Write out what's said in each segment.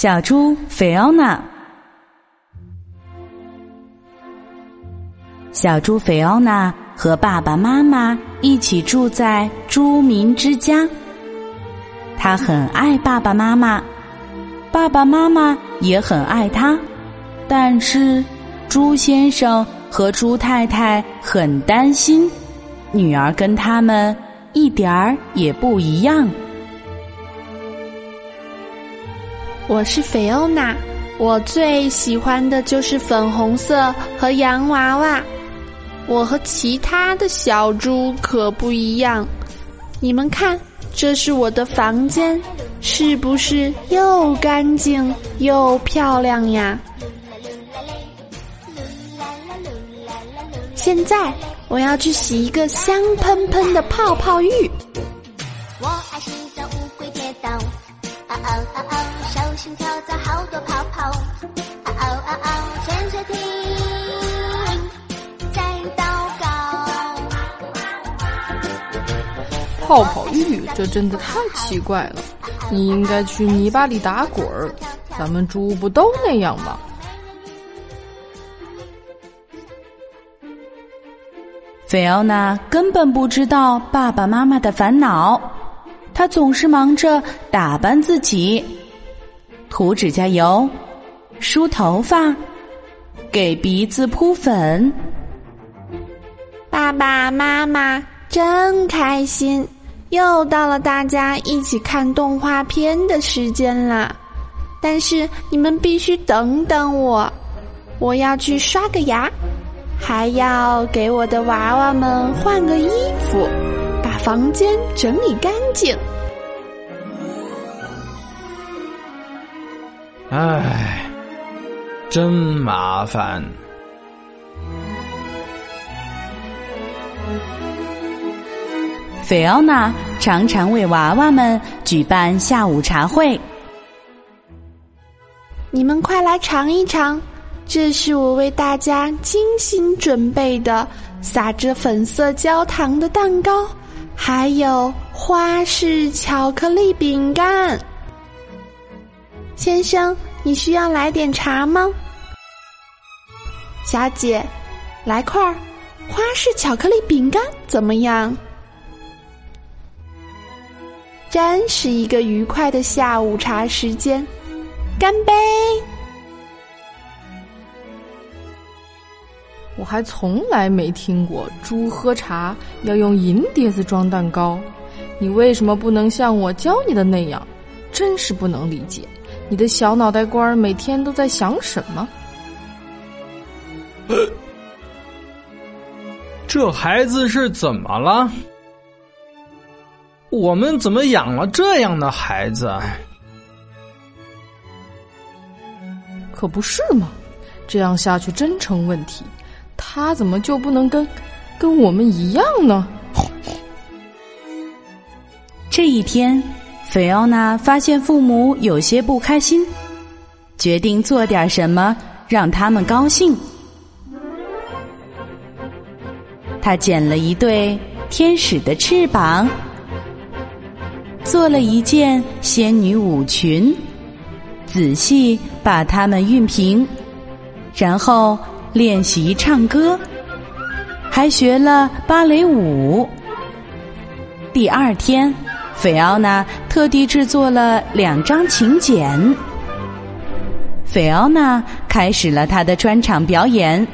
小猪菲奥娜。小猪菲奥娜和爸爸妈妈一起住在猪民之家。他很爱爸爸妈妈，爸爸妈妈也很爱他。但是，猪先生和猪太太很担心，女儿跟他们一点儿也不一样。我是菲欧娜，我最喜欢的就是粉红色和洋娃娃。我和其他的小猪可不一样，你们看，这是我的房间，是不是又干净又漂亮呀？现在我要去洗一个香喷喷的泡泡浴。我爱洗澡，乌龟跌倒，啊哦啊哦，小心跳蚤，好多泡泡，啊哦啊哦，潜水艇在祷告。泡泡浴，这真的太奇怪了。你应该去泥巴里打滚儿，咱们猪不都那样吗？菲奥娜根本不知道爸爸妈妈的烦恼，她总是忙着打扮自己，涂指甲油、梳头发、给鼻子铺粉。爸爸妈妈真开心，又到了大家一起看动画片的时间啦！但是你们必须等等我，我要去刷个牙。还要给我的娃娃们换个衣服，把房间整理干净。唉，真麻烦。菲奥娜常常为娃娃们举办下午茶会，你们快来尝一尝。这是我为大家精心准备的撒着粉色焦糖的蛋糕，还有花式巧克力饼干。先生，你需要来点茶吗？小姐，来块花式巧克力饼干怎么样？真是一个愉快的下午茶时间，干杯！我还从来没听过猪喝茶要用银碟子装蛋糕，你为什么不能像我教你的那样？真是不能理解，你的小脑袋瓜每天都在想什么？这孩子是怎么了？我们怎么养了这样的孩子？可不是吗，这样下去真成问题。他怎么就不能跟跟我们一样呢？这一天，菲奥娜发现父母有些不开心，决定做点什么让他们高兴。他剪了一对天使的翅膀，做了一件仙女舞裙，仔细把它们熨平，然后。练习唱歌，还学了芭蕾舞。第二天，菲奥娜特地制作了两张请柬。菲奥娜开始了她的专场表演，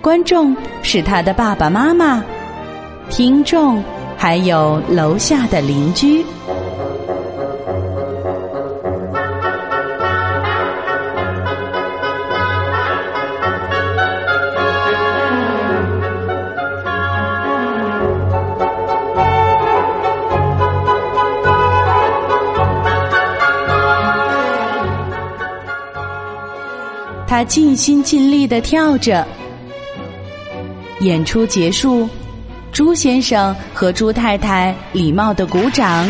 观众是她的爸爸妈妈，听众还有楼下的邻居。他尽心尽力的跳着。演出结束，朱先生和朱太太礼貌的鼓掌，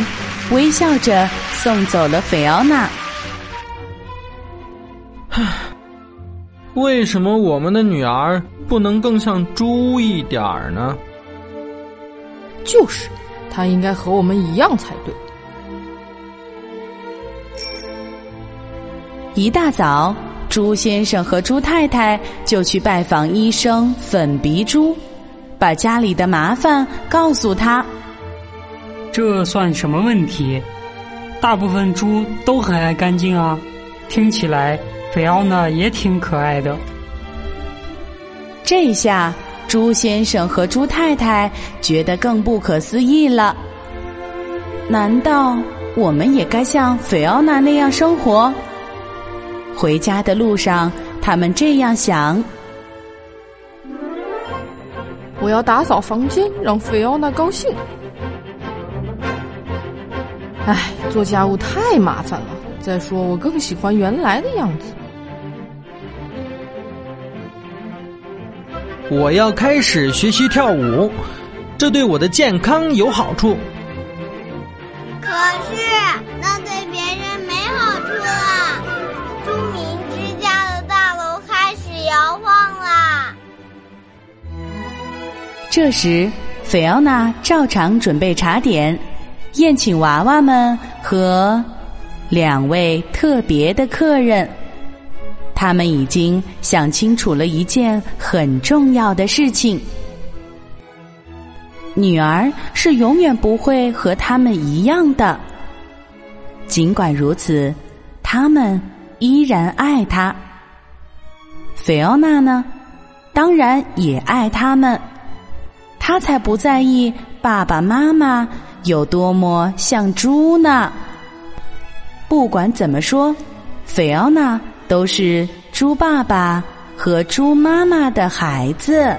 微笑着送走了菲奥娜。唉，为什么我们的女儿不能更像猪一点儿呢？就是，她应该和我们一样才对。一大早，猪先生和猪太太就去拜访医生粉鼻猪，把家里的麻烦告诉他。这算什么问题？大部分猪都很爱干净啊。听起来，菲奥娜也挺可爱的。这下，猪先生和猪太太觉得更不可思议了。难道我们也该像菲奥娜那样生活？回家的路上，他们这样想：我要打扫房间，让菲奥娜高兴。唉，做家务太麻烦了。再说，我更喜欢原来的样子。我要开始学习跳舞，这对我的健康有好处。可这时，菲奥娜照常准备茶点，宴请娃娃们和两位特别的客人。他们已经想清楚了一件很重要的事情：女儿是永远不会和他们一样的。尽管如此，他们依然爱她。菲奥娜呢，当然也爱他们。他才不在意爸爸妈妈有多么像猪呢。不管怎么说，菲奥娜。都是猪爸爸和猪妈妈的孩子。